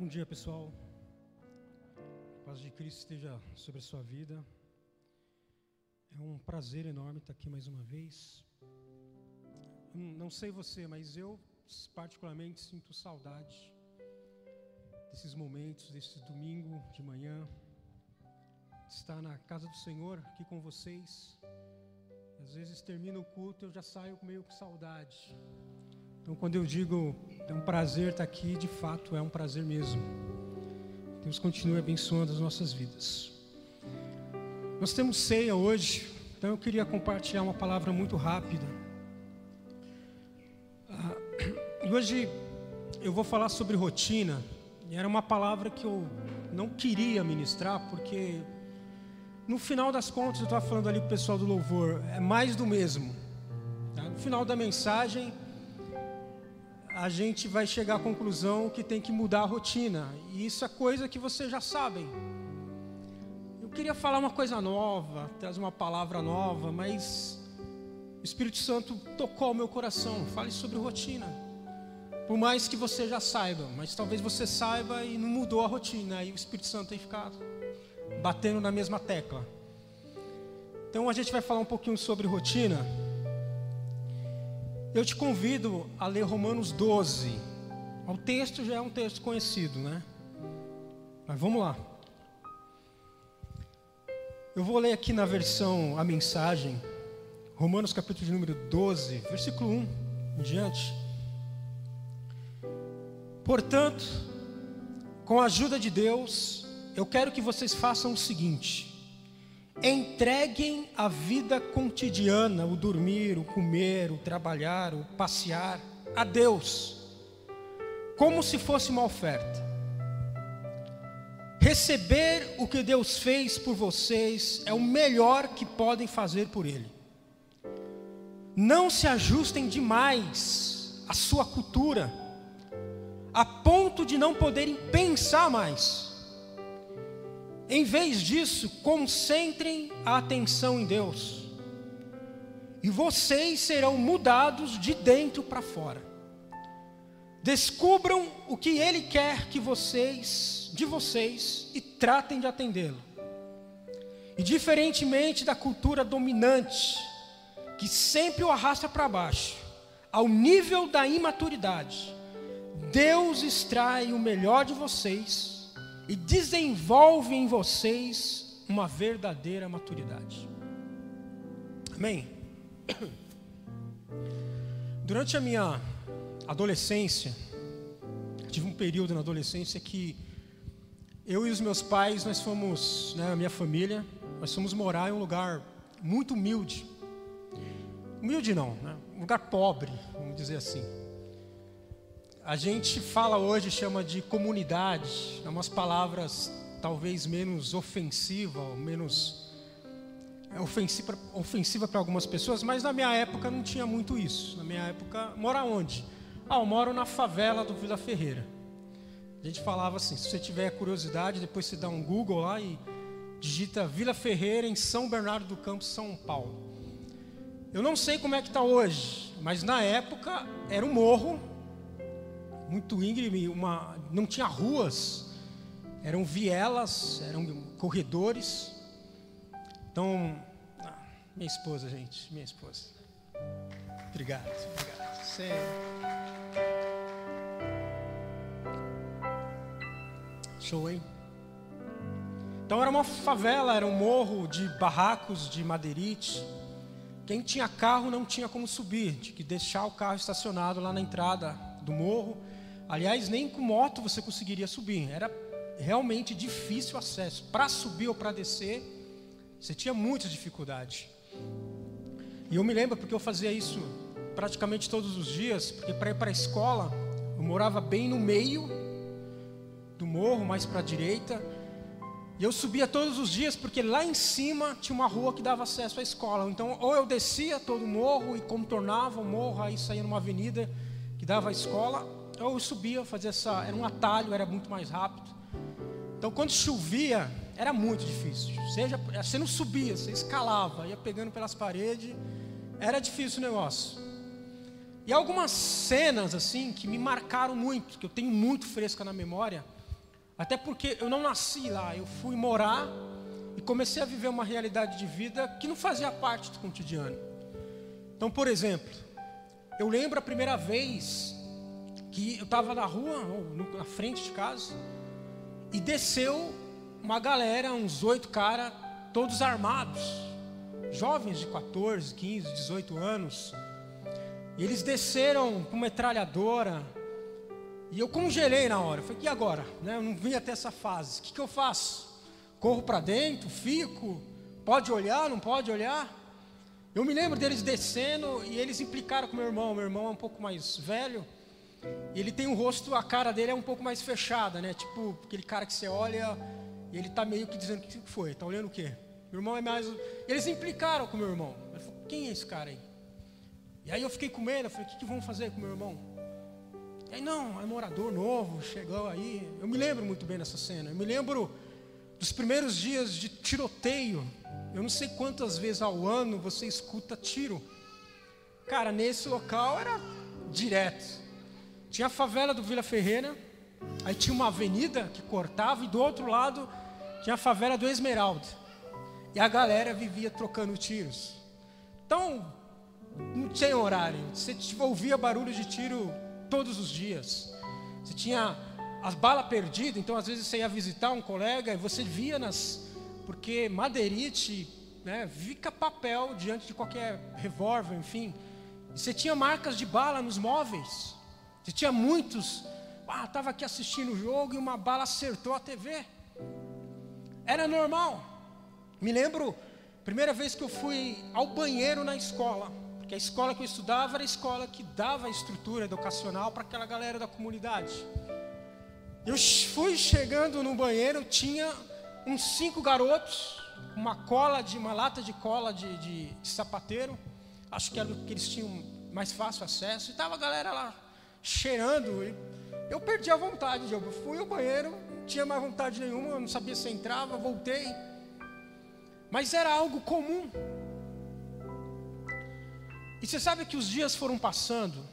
Bom dia, pessoal. A paz de Cristo esteja sobre a sua vida. É um prazer enorme estar aqui mais uma vez. Não sei você, mas eu particularmente sinto saudade desses momentos, desse domingo de manhã, estar na casa do Senhor aqui com vocês. Às vezes termina o culto, eu já saio meio com saudade. Então, quando eu digo é um prazer estar aqui, de fato é um prazer mesmo. Deus continue abençoando as nossas vidas. Nós temos ceia hoje, então eu queria compartilhar uma palavra muito rápida. Ah, e hoje eu vou falar sobre rotina. E era uma palavra que eu não queria ministrar, porque no final das contas, eu estava falando ali com o pessoal do louvor, é mais do mesmo. Tá? No final da mensagem, a gente vai chegar à conclusão que tem que mudar a rotina. E isso é coisa que vocês já sabem. Eu queria falar uma coisa nova, trazer uma palavra nova, mas o Espírito Santo tocou o meu coração. Fale sobre rotina. Por mais que você já saiba, mas talvez você saiba e não mudou a rotina, e o Espírito Santo tem ficado batendo na mesma tecla. Então a gente vai falar um pouquinho sobre rotina. Eu te convido a ler Romanos 12. O texto já é um texto conhecido, né? Mas vamos lá. Eu vou ler aqui na versão a mensagem, Romanos capítulo de número 12, versículo 1 em diante. Portanto, com a ajuda de Deus, eu quero que vocês façam o seguinte: Entreguem a vida cotidiana, o dormir, o comer, o trabalhar, o passear, a Deus, como se fosse uma oferta. Receber o que Deus fez por vocês é o melhor que podem fazer por Ele. Não se ajustem demais à sua cultura, a ponto de não poderem pensar mais em vez disso, concentrem a atenção em Deus. E vocês serão mudados de dentro para fora. Descubram o que Ele quer que vocês, de vocês, e tratem de atendê-lo. E diferentemente da cultura dominante, que sempre o arrasta para baixo, ao nível da imaturidade, Deus extrai o melhor de vocês e desenvolve em vocês uma verdadeira maturidade. Amém? Durante a minha adolescência, tive um período na adolescência que eu e os meus pais, nós fomos, né, a minha família, nós fomos morar em um lugar muito humilde. Humilde não, né? um lugar pobre, vamos dizer assim. A gente fala hoje, chama de comunidade, é umas palavras talvez menos ofensiva, menos é ofensiva, ofensiva para algumas pessoas, mas na minha época não tinha muito isso. Na minha época, mora onde? Ah, eu moro na favela do Vila Ferreira. A gente falava assim, se você tiver curiosidade, depois você dá um Google lá e digita Vila Ferreira em São Bernardo do Campo, São Paulo. Eu não sei como é que está hoje, mas na época era um morro muito íngreme, uma, não tinha ruas, eram vielas, eram corredores. Então, ah, minha esposa, gente, minha esposa. Obrigado, obrigado. Você... Show, hein? Então era uma favela, era um morro de barracos de madeirite. Quem tinha carro não tinha como subir, tinha que deixar o carro estacionado lá na entrada do morro Aliás, nem com moto você conseguiria subir. Era realmente difícil o acesso. Para subir ou para descer, você tinha muita dificuldade. E eu me lembro porque eu fazia isso praticamente todos os dias, porque para ir para a escola, eu morava bem no meio do morro, mais para a direita. E eu subia todos os dias porque lá em cima tinha uma rua que dava acesso à escola. Então, ou eu descia todo o morro e contornava o morro, aí saía numa avenida que dava à escola, então eu subia, fazia essa. Era um atalho, era muito mais rápido. Então quando chovia, era muito difícil. Seja, você não subia, você escalava, ia pegando pelas paredes. Era difícil o negócio. E algumas cenas assim que me marcaram muito, que eu tenho muito fresca na memória, Até porque eu não nasci lá, eu fui morar e comecei a viver uma realidade de vida que não fazia parte do cotidiano. Então, por exemplo, eu lembro a primeira vez que eu estava na rua, na frente de casa, e desceu uma galera, uns oito caras, todos armados, jovens de 14, 15, 18 anos. E eles desceram com metralhadora. E eu congelei na hora. Eu falei, e agora? Né? Eu não vim até essa fase. O que, que eu faço? Corro para dentro? Fico? Pode olhar? Não pode olhar? Eu me lembro deles descendo e eles implicaram com meu irmão. Meu irmão é um pouco mais velho. E ele tem um rosto, a cara dele é um pouco mais fechada, né? Tipo, aquele cara que você olha e ele tá meio que dizendo: O que foi? Tá olhando o quê? Meu irmão é mais. Eles implicaram com meu irmão. Ele falou: Quem é esse cara aí? E aí eu fiquei com medo. Eu falei: O que, que vão fazer com meu irmão? E aí, não, é morador novo, chegou aí. Eu me lembro muito bem dessa cena. Eu me lembro dos primeiros dias de tiroteio. Eu não sei quantas vezes ao ano você escuta tiro. Cara, nesse local era direto. Tinha a favela do Vila Ferreira, aí tinha uma avenida que cortava, e do outro lado tinha a favela do Esmeralda. E a galera vivia trocando tiros. Então, não tinha horário. Você ouvia barulho de tiro todos os dias. Você tinha as balas perdidas, então às vezes você ia visitar um colega e você via nas. Porque madeirite, né, fica papel diante de qualquer revólver, enfim. Você tinha marcas de bala nos móveis. Tinha muitos. Ah, estava aqui assistindo o jogo e uma bala acertou a TV. Era normal. Me lembro, primeira vez que eu fui ao banheiro na escola, porque a escola que eu estudava era a escola que dava a estrutura educacional para aquela galera da comunidade. Eu fui chegando no banheiro, tinha uns cinco garotos, uma cola de uma lata de cola de, de, de sapateiro, acho que era o que eles tinham mais fácil acesso, e estava a galera lá cheirando. Eu perdi a vontade, eu fui ao banheiro, não tinha mais vontade nenhuma, eu não sabia se entrava, voltei. Mas era algo comum. E você sabe que os dias foram passando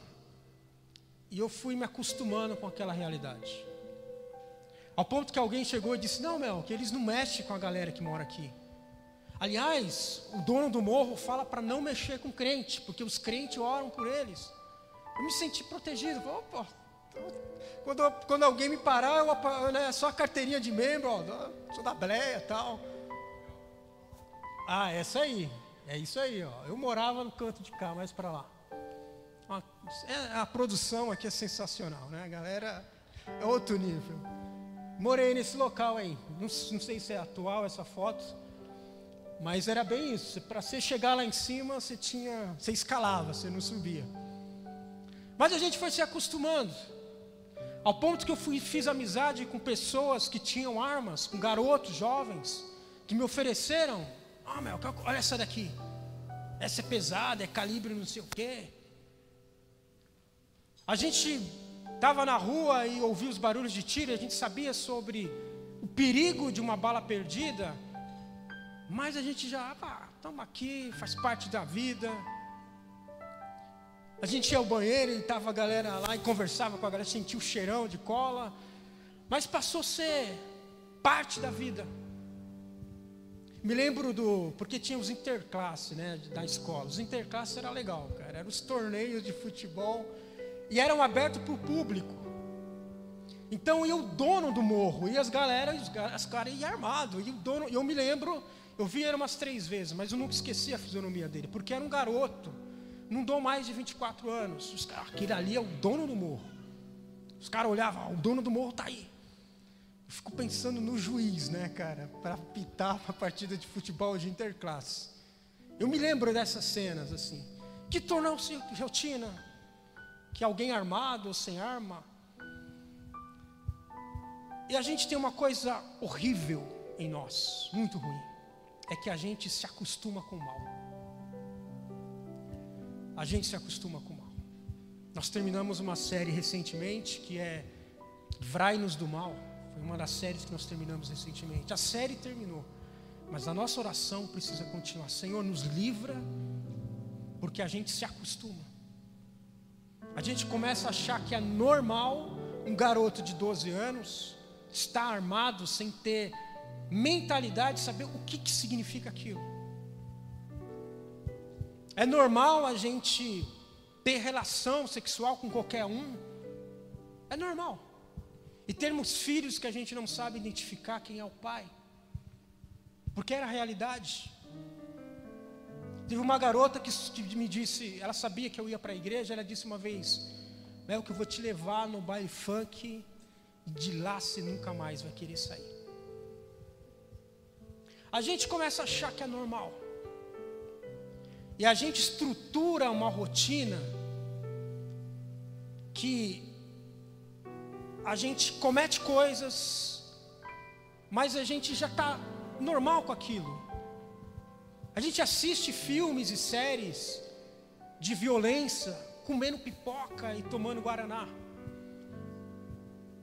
e eu fui me acostumando com aquela realidade. Ao ponto que alguém chegou e disse: Não, Mel, que eles não mexem com a galera que mora aqui. Aliás, o dono do morro fala para não mexer com crente, porque os crentes oram por eles. Eu me senti protegido. Quando, quando alguém me parar, eu, né, só a carteirinha de membro, ó, sou da Bleia tal. Ah, essa aí. É isso aí, ó. Eu morava no canto de cá, mais para lá. É, a produção aqui é sensacional, né? A galera é outro nível. Morei nesse local aí. Não, não sei se é atual essa foto, mas era bem isso. Para você chegar lá em cima, você tinha, você escalava, você não subia. Mas a gente foi se acostumando. Ao ponto que eu fui, fiz amizade com pessoas que tinham armas, com garotos jovens, que me ofereceram. Oh, meu, olha essa daqui. Essa é pesada, é calibre não sei o quê. A gente estava na rua e ouvia os barulhos de tiro, a gente sabia sobre o perigo de uma bala perdida, mas a gente já, ah, estamos aqui, faz parte da vida, a gente ia ao banheiro e estava a galera lá e conversava com a galera, sentia o cheirão de cola. Mas passou a ser parte da vida. Me lembro do. Porque tinha os interclasse, né? Da escola. Os interclasse era legal, cara. Eram os torneios de futebol. E eram abertos para o público. Então ia o dono do morro, e as galera, as caras iam armado. E o dono, eu me lembro, eu vi ele umas três vezes, mas eu nunca esqueci a fisionomia dele, porque era um garoto não dou mais de 24 anos. Os, aquele ali é o dono do morro. Os caras olhavam, o dono do morro está aí. Eu fico pensando no juiz, né, cara, para pitar a partida de futebol de interclasse. Eu me lembro dessas cenas assim. Que tornou-se rotina. Que alguém armado ou sem arma. E a gente tem uma coisa horrível em nós, muito ruim. É que a gente se acostuma com o mal a gente se acostuma com o mal. Nós terminamos uma série recentemente que é Vrai-nos do Mal. Foi uma das séries que nós terminamos recentemente. A série terminou, mas a nossa oração precisa continuar. Senhor, nos livra, porque a gente se acostuma. A gente começa a achar que é normal um garoto de 12 anos estar armado sem ter mentalidade de saber o que, que significa aquilo. É normal a gente ter relação sexual com qualquer um. É normal. E termos filhos que a gente não sabe identificar quem é o pai. Porque era a realidade. Teve uma garota que, me disse, ela sabia que eu ia para a igreja, ela disse uma vez, Mel, que eu vou te levar no baile funk, e de lá você nunca mais vai querer sair. A gente começa a achar que é normal. E a gente estrutura uma rotina que a gente comete coisas, mas a gente já está normal com aquilo. A gente assiste filmes e séries de violência, comendo pipoca e tomando guaraná.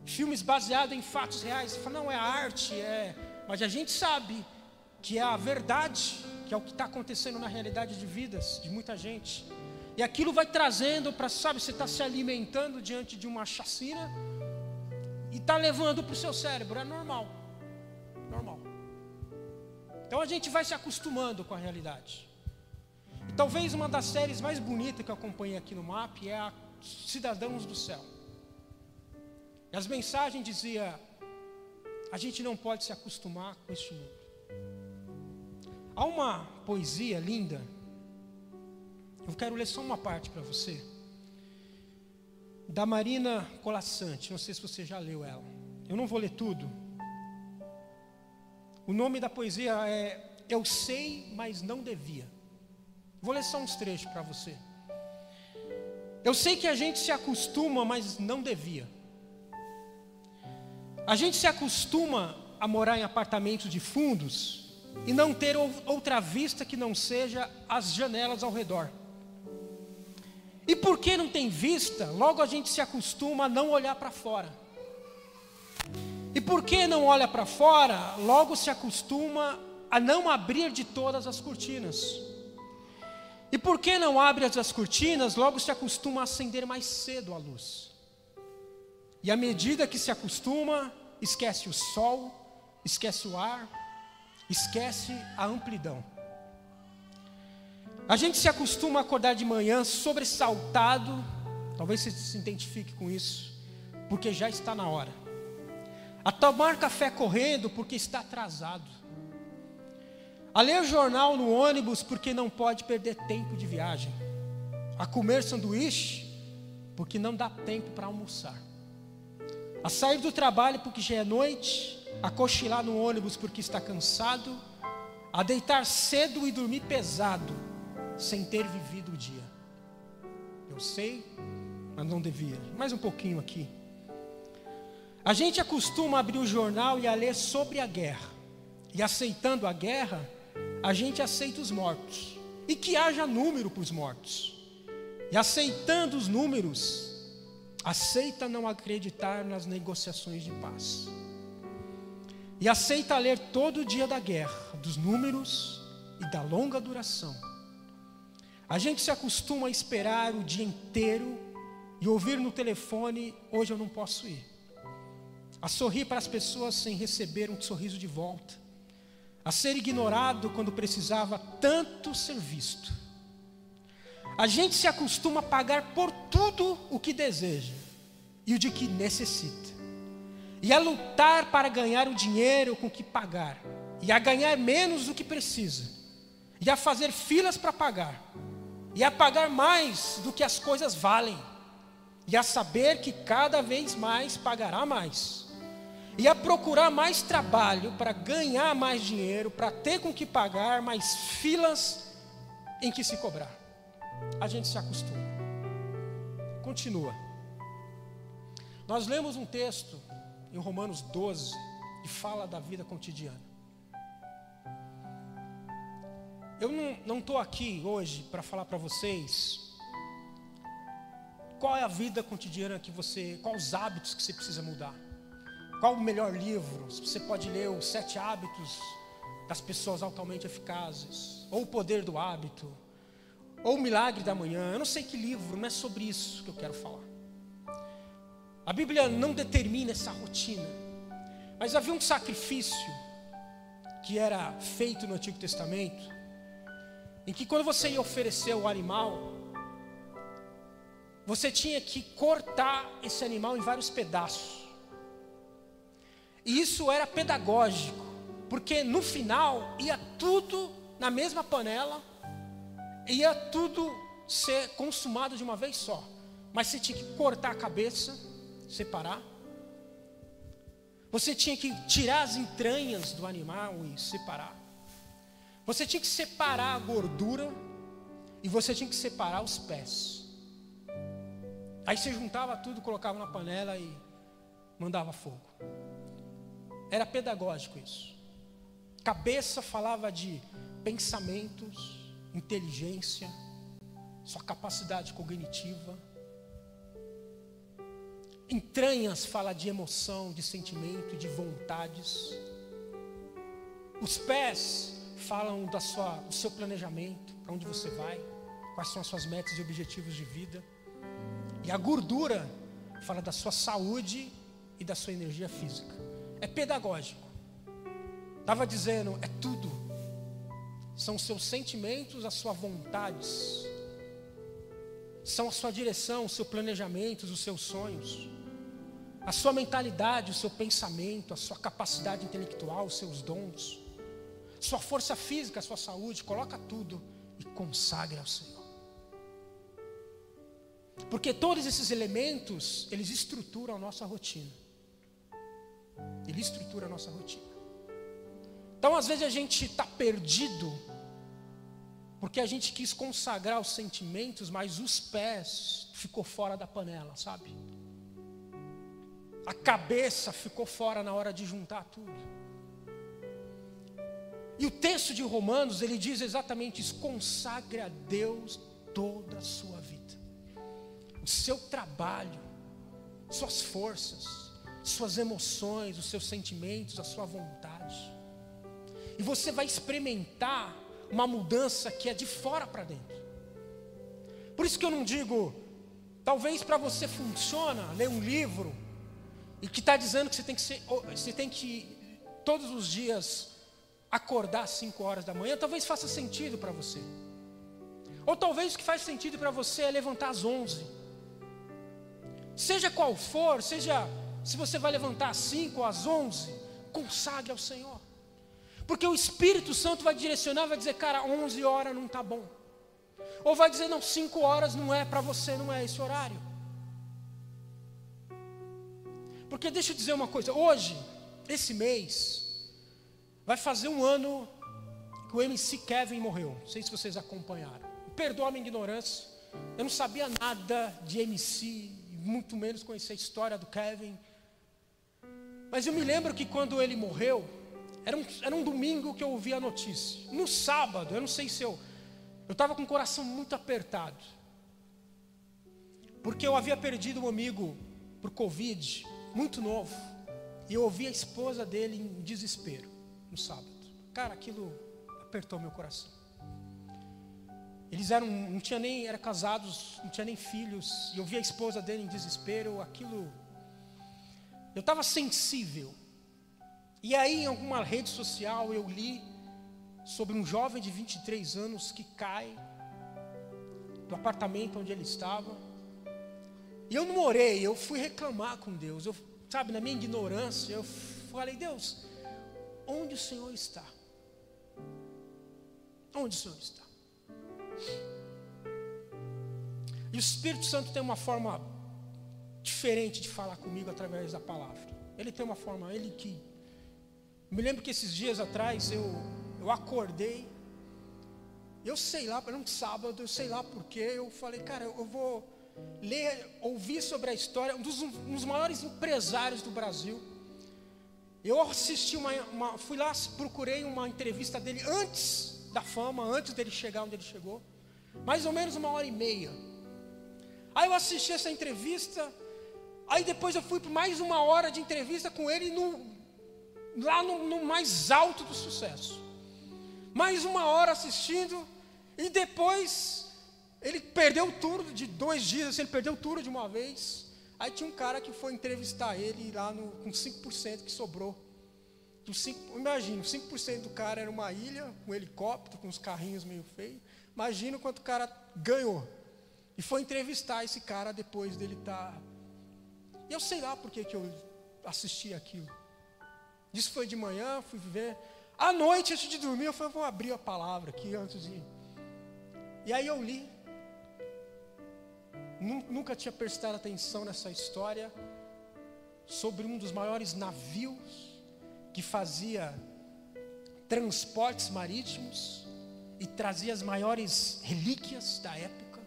Filmes baseados em fatos reais. Você fala, não, é arte, é. Mas a gente sabe que é a verdade, que é o que está acontecendo na realidade de vidas de muita gente. E aquilo vai trazendo para, sabe, você está se alimentando diante de uma chacina e está levando para o seu cérebro, é normal. Normal. Então a gente vai se acostumando com a realidade. E talvez uma das séries mais bonitas que eu acompanhei aqui no MAP é a Cidadãos do Céu. E as mensagens diziam: a gente não pode se acostumar com este mundo. Há uma poesia linda. Eu quero ler só uma parte para você. Da Marina Colassante. Não sei se você já leu ela. Eu não vou ler tudo, o nome da poesia é Eu Sei, mas não devia. Vou ler só uns trechos para você. Eu sei que a gente se acostuma, mas não devia. A gente se acostuma a morar em apartamentos de fundos e não ter outra vista que não seja as janelas ao redor. E porque não tem vista, logo a gente se acostuma a não olhar para fora. E porque não olha para fora, logo se acostuma a não abrir de todas as cortinas. E porque não abre as cortinas, logo se acostuma a acender mais cedo a luz. E à medida que se acostuma, esquece o sol, esquece o ar, esquece a amplidão. A gente se acostuma a acordar de manhã sobressaltado, talvez você se identifique com isso, porque já está na hora. A tomar café correndo porque está atrasado, a ler jornal no ônibus porque não pode perder tempo de viagem, a comer sanduíche porque não dá tempo para almoçar, a sair do trabalho porque já é noite, a cochilar no ônibus porque está cansado, a deitar cedo e dormir pesado, sem ter vivido o dia. Eu sei, mas não devia. Mais um pouquinho aqui. A gente acostuma abrir o jornal e a ler sobre a guerra. E aceitando a guerra, a gente aceita os mortos. E que haja número para os mortos. E aceitando os números, aceita não acreditar nas negociações de paz. E aceita ler todo o dia da guerra, dos números e da longa duração. A gente se acostuma a esperar o dia inteiro e ouvir no telefone: hoje eu não posso ir a sorrir para as pessoas sem receber um sorriso de volta, a ser ignorado quando precisava tanto ser visto. A gente se acostuma a pagar por tudo o que deseja e o de que necessita, e a lutar para ganhar o dinheiro com que pagar, e a ganhar menos do que precisa, e a fazer filas para pagar, e a pagar mais do que as coisas valem, e a saber que cada vez mais pagará mais e a procurar mais trabalho para ganhar mais dinheiro, para ter com que pagar mais filas em que se cobrar. A gente se acostuma. Continua. Nós lemos um texto em Romanos 12 que fala da vida cotidiana. Eu não estou aqui hoje para falar para vocês qual é a vida cotidiana que você, quais os hábitos que você precisa mudar. Qual o melhor livro? Você pode ler os Sete Hábitos das Pessoas Altamente Eficazes, ou O Poder do Hábito, ou O Milagre da Manhã. Eu não sei que livro, não é sobre isso que eu quero falar. A Bíblia não determina essa rotina. Mas havia um sacrifício que era feito no Antigo Testamento, em que quando você ia oferecer o animal, você tinha que cortar esse animal em vários pedaços. E isso era pedagógico, porque no final ia tudo na mesma panela, ia tudo ser consumado de uma vez só. Mas você tinha que cortar a cabeça, separar. Você tinha que tirar as entranhas do animal e separar. Você tinha que separar a gordura e você tinha que separar os pés. Aí você juntava tudo, colocava na panela e mandava fogo. Era pedagógico isso. Cabeça falava de pensamentos, inteligência, sua capacidade cognitiva. Entranhas fala de emoção, de sentimento, de vontades. Os pés falam da sua, do seu planejamento, para onde você vai, quais são as suas metas e objetivos de vida. E a gordura fala da sua saúde e da sua energia física. É pedagógico. Estava dizendo, é tudo. São os seus sentimentos, as suas vontades. São a sua direção, os seus planejamentos, os seus sonhos. A sua mentalidade, o seu pensamento, a sua capacidade intelectual, os seus dons. Sua força física, a sua saúde, coloca tudo e consagre ao Senhor. Porque todos esses elementos, eles estruturam a nossa rotina. Ele estrutura a nossa rotina. Então, às vezes, a gente está perdido, porque a gente quis consagrar os sentimentos, mas os pés ficou fora da panela, sabe? A cabeça ficou fora na hora de juntar tudo. E o texto de Romanos, ele diz exatamente isso: consagre a Deus toda a sua vida o seu trabalho, suas forças, suas emoções, os seus sentimentos, a sua vontade. E você vai experimentar uma mudança que é de fora para dentro. Por isso que eu não digo, talvez para você funciona ler um livro e que está dizendo que você tem que ser, você tem que todos os dias acordar às 5 horas da manhã, talvez faça sentido para você. Ou talvez o que faz sentido para você é levantar às 11 Seja qual for, seja se você vai levantar às 5 ou às 11, consagre ao Senhor. Porque o Espírito Santo vai direcionar, vai dizer, cara, 11 horas não está bom. Ou vai dizer, não, 5 horas não é para você, não é esse horário. Porque deixa eu dizer uma coisa, hoje, esse mês, vai fazer um ano que o MC Kevin morreu. Não sei se vocês acompanharam. Perdoa a minha ignorância. Eu não sabia nada de MC, muito menos conhecer a história do Kevin. Mas eu me lembro que quando ele morreu, era um, era um domingo que eu ouvi a notícia. No sábado, eu não sei se eu. Eu estava com o coração muito apertado. Porque eu havia perdido um amigo por Covid, muito novo. E eu ouvi a esposa dele em desespero no sábado. Cara, aquilo apertou meu coração. Eles eram, não tinha nem, eram casados, não tinha nem filhos. E eu vi a esposa dele em desespero, aquilo. Eu estava sensível. E aí, em alguma rede social, eu li sobre um jovem de 23 anos que cai do apartamento onde ele estava. E eu não orei, eu fui reclamar com Deus. Eu, sabe, na minha ignorância, eu falei: Deus, onde o Senhor está? Onde o Senhor está? E o Espírito Santo tem uma forma diferente de falar comigo através da palavra. Ele tem uma forma, ele que. Eu me lembro que esses dias atrás eu, eu acordei, eu sei lá, era um sábado, eu sei lá porque, eu falei, cara, eu vou ler, ouvir sobre a história, um dos, um dos maiores empresários do Brasil. Eu assisti uma, uma, fui lá, procurei uma entrevista dele antes da fama, antes dele chegar onde ele chegou mais ou menos uma hora e meia. Aí eu assisti essa entrevista, aí depois eu fui para mais uma hora de entrevista com ele no, lá no, no mais alto do sucesso. Mais uma hora assistindo, e depois ele perdeu tudo de dois dias, assim, ele perdeu tudo de uma vez. Aí tinha um cara que foi entrevistar ele lá no, com 5% que sobrou. Imagina, 5% do cara era uma ilha, um helicóptero, com os carrinhos meio feios. Imagina quanto o cara ganhou. E foi entrevistar esse cara depois dele estar. Tá... E eu sei lá por que, eu assisti aquilo. Isso foi de manhã, fui ver. À noite, antes de dormir, eu falei, vou abrir a palavra aqui antes de. E aí eu li. Nunca tinha prestado atenção nessa história sobre um dos maiores navios que fazia transportes marítimos e trazia as maiores relíquias da época.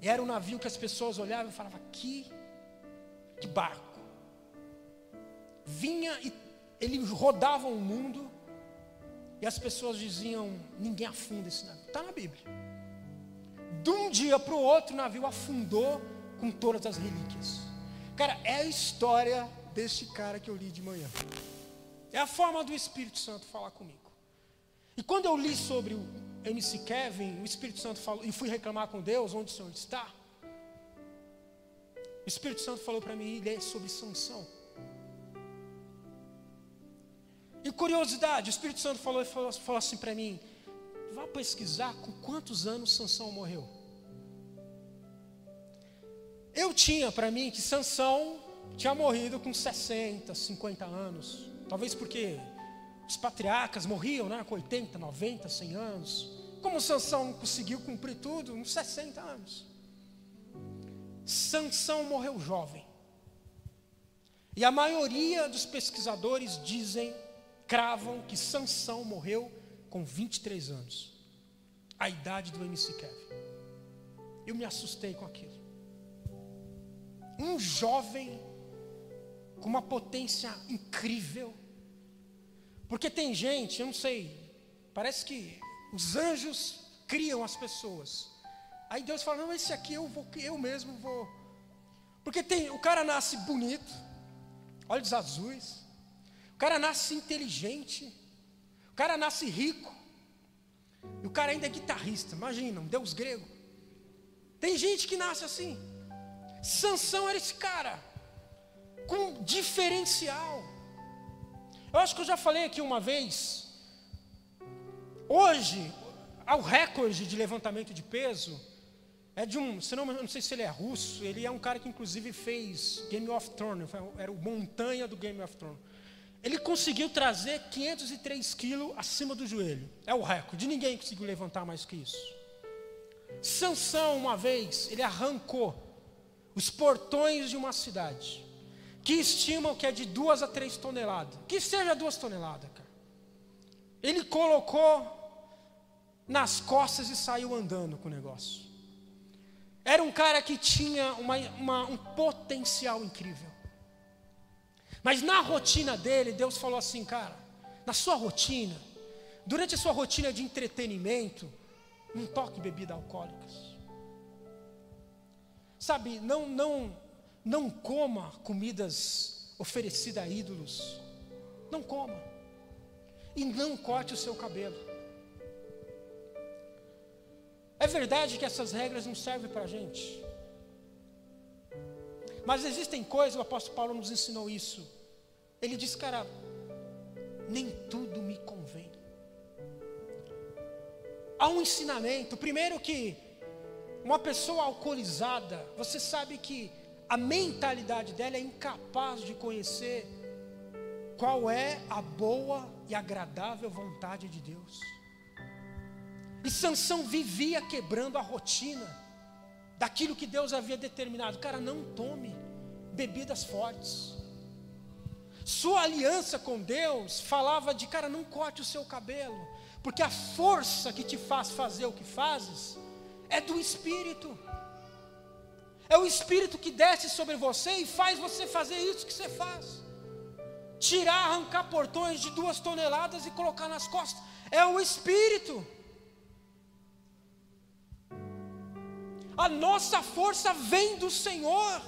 Era um navio que as pessoas olhavam e falavam: que, que barco. Vinha e ele rodava o mundo e as pessoas diziam: ninguém afunda esse navio. Está na Bíblia. De um dia para o outro, o navio afundou com todas as relíquias. Cara, é a história deste cara que eu li de manhã. É a forma do Espírito Santo falar comigo. E quando eu li sobre o MC Kevin, o Espírito Santo falou, e fui reclamar com Deus, onde o Senhor está? O Espírito Santo falou para mim ler sobre Sansão. E curiosidade, o Espírito Santo falou, falou, falou assim para mim: vá pesquisar com quantos anos Sansão morreu. Eu tinha para mim que Sansão tinha morrido com 60, 50 anos. Talvez porque os patriarcas morriam né, com 80, 90, 100 anos. Como Sansão conseguiu cumprir tudo? Uns 60 anos. Sansão morreu jovem. E a maioria dos pesquisadores dizem, cravam que Sansão morreu com 23 anos. A idade do MC Kevin. Eu me assustei com aquilo. Um jovem com uma potência incrível, porque tem gente, eu não sei, parece que os anjos criam as pessoas. Aí Deus fala: "Não, esse aqui eu vou eu mesmo vou". Porque tem, o cara nasce bonito, olhos azuis. O cara nasce inteligente. O cara nasce rico. E o cara ainda é guitarrista, imagina, um deus grego. Tem gente que nasce assim. Sansão era esse cara com diferencial. Eu acho que eu já falei aqui uma vez. Hoje, o recorde de levantamento de peso é de um, se não, não sei se ele é russo, ele é um cara que inclusive fez Game of Thrones, era o montanha do Game of Thrones. Ele conseguiu trazer 503 quilos acima do joelho. É o recorde. Ninguém conseguiu levantar mais que isso. Sansão, uma vez, ele arrancou os portões de uma cidade que estimam que é de duas a três toneladas. Que seja duas toneladas, cara. Ele colocou nas costas e saiu andando com o negócio. Era um cara que tinha uma, uma, um potencial incrível. Mas na rotina dele, Deus falou assim, cara, na sua rotina, durante a sua rotina de entretenimento, não toque bebidas alcoólicas. Sabe, não, não, não coma comidas oferecidas a ídolos. Não coma. E não corte o seu cabelo. É verdade que essas regras não servem para a gente. Mas existem coisas, o apóstolo Paulo nos ensinou isso. Ele disse, cara, nem tudo me convém. Há um ensinamento. Primeiro que uma pessoa alcoolizada, você sabe que a mentalidade dela é incapaz de conhecer qual é a boa e agradável vontade de Deus. E Sansão vivia quebrando a rotina daquilo que Deus havia determinado. Cara, não tome bebidas fortes. Sua aliança com Deus falava de, cara, não corte o seu cabelo, porque a força que te faz fazer o que fazes é do Espírito. É o Espírito que desce sobre você e faz você fazer isso que você faz. Tirar, arrancar portões de duas toneladas e colocar nas costas. É o Espírito. A nossa força vem do Senhor.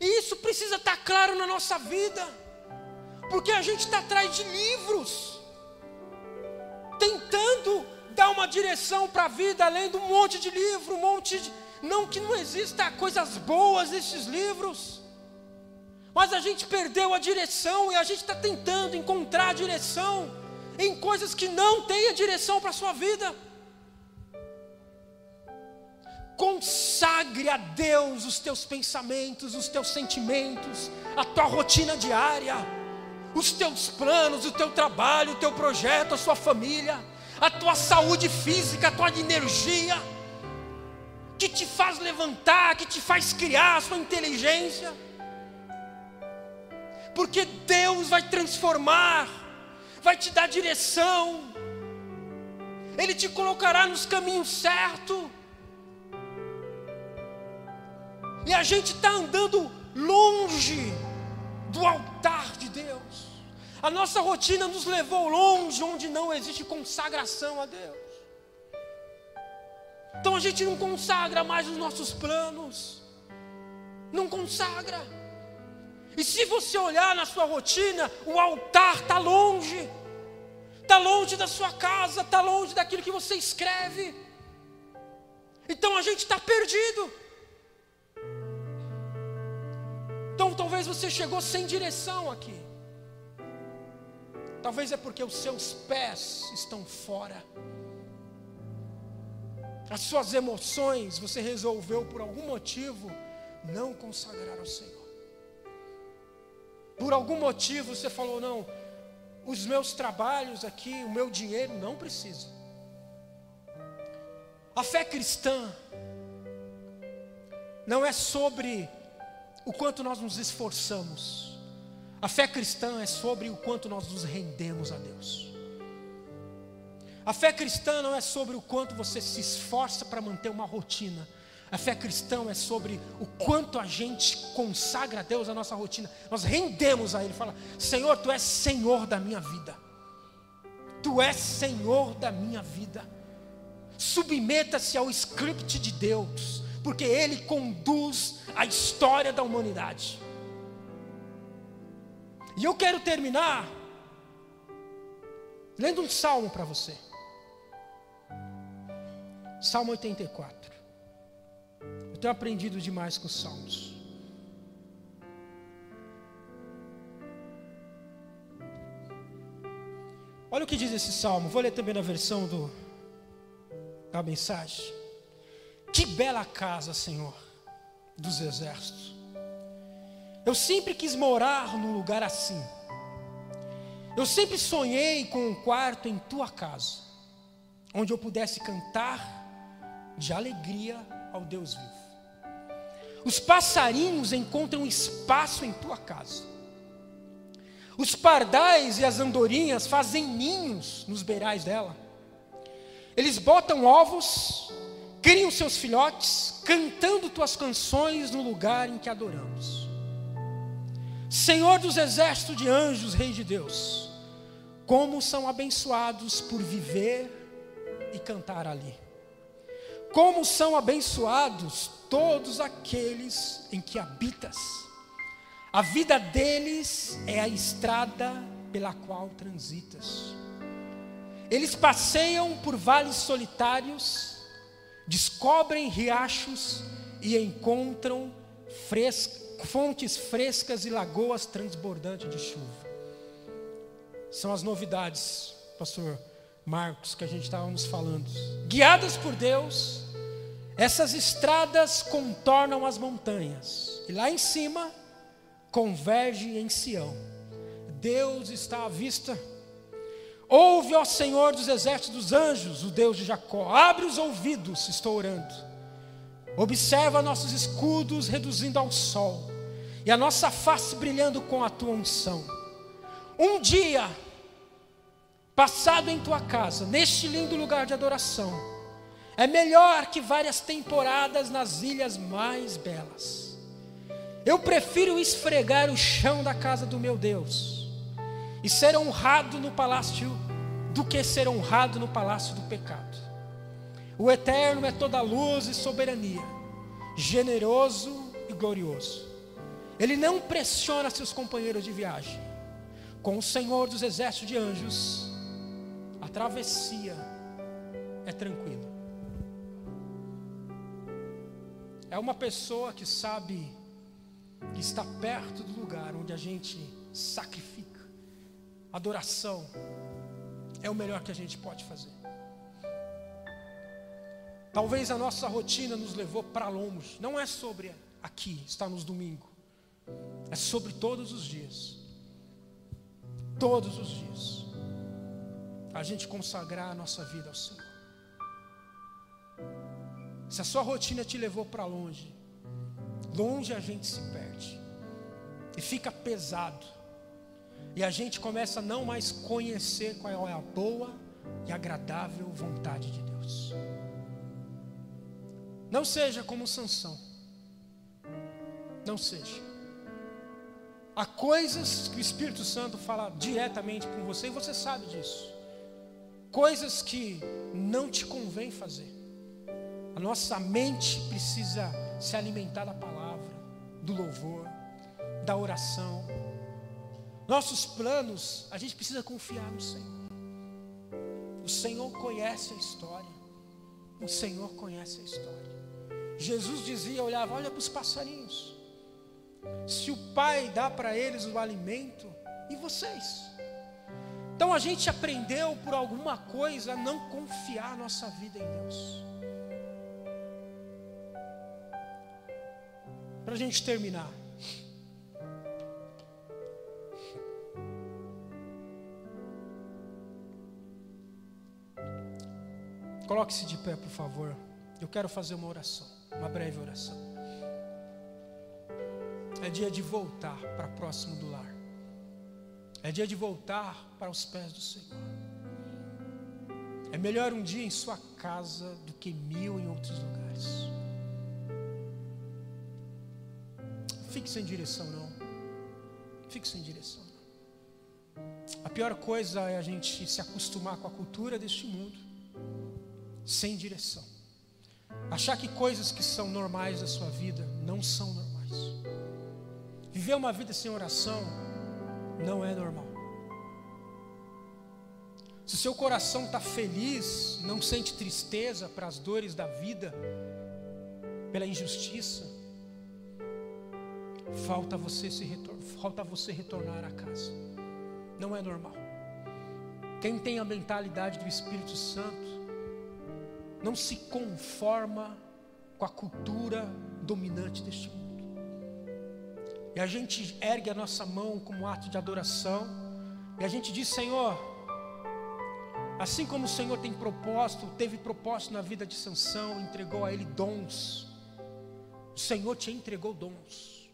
E isso precisa estar claro na nossa vida. Porque a gente está atrás de livros. Tentando dar uma direção para a vida, lendo um monte de livro, um monte de não que não exista coisas boas nesses livros, mas a gente perdeu a direção e a gente está tentando encontrar a direção em coisas que não têm a direção para a sua vida. Consagre a Deus os teus pensamentos, os teus sentimentos, a tua rotina diária, os teus planos, o teu trabalho, o teu projeto, a sua família, a tua saúde física, a tua energia, que te faz levantar, que te faz criar a sua inteligência porque Deus vai transformar, vai te dar direção, Ele te colocará nos caminhos certos. E a gente está andando longe do altar de Deus. A nossa rotina nos levou longe onde não existe consagração a Deus. Então a gente não consagra mais os nossos planos, não consagra. E se você olhar na sua rotina, o altar está longe, está longe da sua casa, está longe daquilo que você escreve. Então a gente está perdido. Talvez você chegou sem direção aqui. Talvez é porque os seus pés estão fora. As suas emoções você resolveu por algum motivo não consagrar ao Senhor. Por algum motivo você falou, não, os meus trabalhos aqui, o meu dinheiro não precisa. A fé cristã não é sobre o quanto nós nos esforçamos. A fé cristã é sobre o quanto nós nos rendemos a Deus. A fé cristã não é sobre o quanto você se esforça para manter uma rotina. A fé cristã é sobre o quanto a gente consagra a Deus a nossa rotina. Nós rendemos a Ele. Fala, Senhor, Tu és Senhor da minha vida. Tu és Senhor da minha vida. Submeta-se ao script de Deus, porque Ele conduz a história da humanidade. E eu quero terminar lendo um salmo para você. Salmo 84. Eu tenho aprendido demais com os salmos. Olha o que diz esse salmo. Vou ler também na versão do, da mensagem. Que bela casa, Senhor, dos exércitos. Eu sempre quis morar num lugar assim. Eu sempre sonhei com um quarto em tua casa, onde eu pudesse cantar de alegria ao Deus vivo. Os passarinhos encontram espaço em tua casa. Os pardais e as andorinhas fazem ninhos nos beirais dela. Eles botam ovos, criam seus filhotes, cantando tuas canções no lugar em que adoramos. Senhor dos exércitos de anjos, Rei de Deus, como são abençoados por viver e cantar ali. Como são abençoados todos aqueles em que habitas. A vida deles é a estrada pela qual transitas. Eles passeiam por vales solitários, descobrem riachos e encontram fontes frescas e lagoas transbordantes de chuva. São as novidades, pastor Marcos, que a gente estava nos falando. Guiadas por Deus, essas estradas contornam as montanhas, e lá em cima converge em Sião. Deus está à vista. Ouve, ó Senhor dos exércitos dos anjos, o Deus de Jacó. Abre os ouvidos, estou orando. Observa nossos escudos reduzindo ao sol, e a nossa face brilhando com a tua unção. Um dia, passado em tua casa, neste lindo lugar de adoração, é melhor que várias temporadas nas ilhas mais belas. Eu prefiro esfregar o chão da casa do meu Deus e ser honrado no palácio do que ser honrado no palácio do pecado. O Eterno é toda luz e soberania, generoso e glorioso. Ele não pressiona seus companheiros de viagem. Com o Senhor dos exércitos de anjos, a travessia é tranquila. É uma pessoa que sabe que está perto do lugar onde a gente sacrifica. Adoração é o melhor que a gente pode fazer. Talvez a nossa rotina nos levou para longe. Não é sobre aqui, está nos domingos. É sobre todos os dias. Todos os dias. A gente consagrar a nossa vida ao Senhor. Se a sua rotina te levou para longe, longe a gente se perde. E fica pesado. E a gente começa a não mais conhecer qual é a boa e agradável vontade de Deus. Não seja como Sansão. Não seja. Há coisas que o Espírito Santo fala diretamente com você e você sabe disso. Coisas que não te convém fazer. A nossa mente precisa se alimentar da palavra, do louvor, da oração. Nossos planos, a gente precisa confiar no Senhor. O Senhor conhece a história. O Senhor conhece a história. Jesus dizia, olhava, olha para os passarinhos. Se o Pai dá para eles o alimento, e vocês? Então a gente aprendeu por alguma coisa a não confiar nossa vida em Deus. Para a gente terminar. Coloque-se de pé, por favor. Eu quero fazer uma oração uma breve oração. É dia de voltar para próximo do lar. É dia de voltar para os pés do Senhor. É melhor um dia em sua casa do que mil em outros lugares. Fique sem direção, não. Fique sem direção. A pior coisa é a gente se acostumar com a cultura deste mundo sem direção. Achar que coisas que são normais da sua vida não são normais. Viver uma vida sem oração não é normal. Se seu coração está feliz, não sente tristeza para as dores da vida, pela injustiça, falta você, se retor falta você retornar a casa. Não é normal. Quem tem a mentalidade do Espírito Santo não se conforma com a cultura dominante deste mundo. E a gente ergue a nossa mão como ato de adoração, e a gente diz: Senhor, assim como o Senhor tem propósito, teve propósito na vida de Sansão, entregou a ele dons, o Senhor te entregou dons,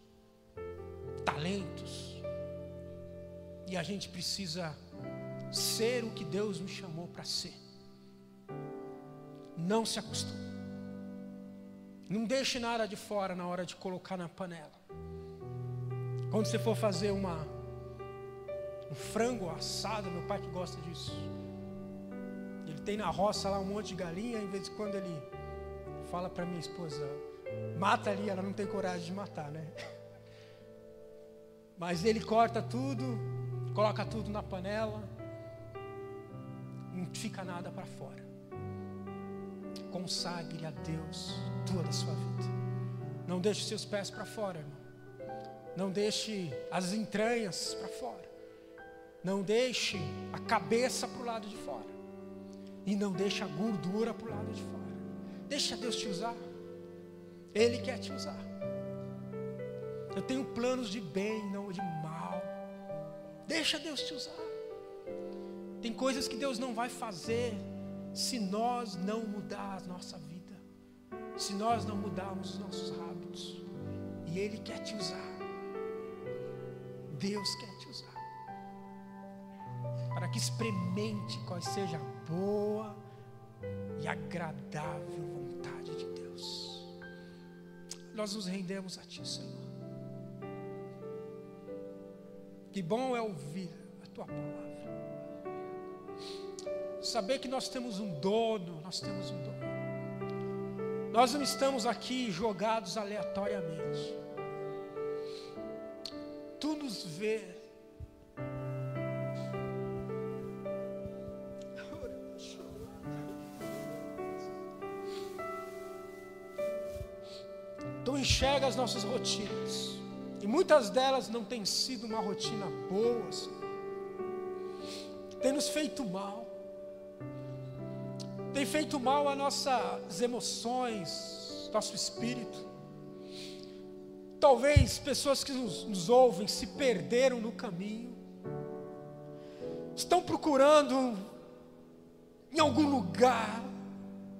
talentos, e a gente precisa ser o que Deus nos chamou para ser. Não se acostume. Não deixe nada de fora na hora de colocar na panela. Quando você for fazer uma um frango assado, meu pai que gosta disso. Ele tem na roça lá um monte de galinha, em vez de quando ele fala para minha esposa, mata ali, ela não tem coragem de matar, né? Mas ele corta tudo, coloca tudo na panela, não fica nada para fora consagre a Deus toda a sua vida. Não deixe seus pés para fora, irmão. Não deixe as entranhas para fora. Não deixe a cabeça para o lado de fora. E não deixe a gordura para o lado de fora. Deixa Deus te usar. Ele quer te usar. Eu tenho planos de bem, não de mal. Deixa Deus te usar. Tem coisas que Deus não vai fazer se nós não mudar a nossa vida, se nós não mudarmos os nossos hábitos, e Ele quer te usar, Deus quer te usar, para que experimente qual seja a boa e agradável vontade de Deus. Nós nos rendemos a Ti, Senhor. Que bom é ouvir a Tua palavra saber que nós temos um dono, nós temos um dono. Nós não estamos aqui jogados aleatoriamente. Tu nos vê. Tu enxerga as nossas rotinas. muitas delas não têm sido uma rotina boa, Senhor. Tem nos feito mal. Tem feito mal a nossas emoções, nosso espírito. Talvez pessoas que nos, nos ouvem se perderam no caminho. Estão procurando em algum lugar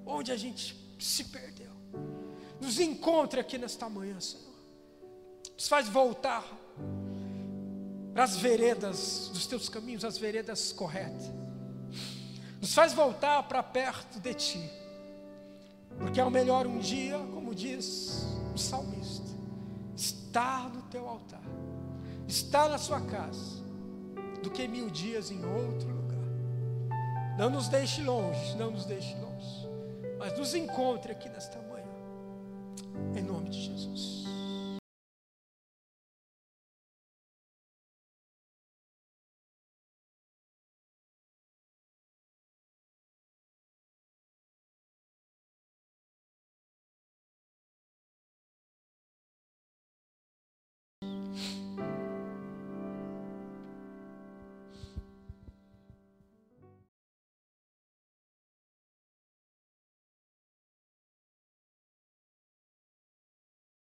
onde a gente se perdeu. Nos encontre aqui nesta manhã, Senhor. Nos faz voltar para as veredas dos teus caminhos, as veredas corretas. Nos faz voltar para perto de Ti. Porque é o melhor um dia, como diz o salmista, estar no teu altar, estar na sua casa, do que mil dias em outro lugar. Não nos deixe longe, não nos deixe longe, mas nos encontre aqui nesta manhã, em nome de Jesus.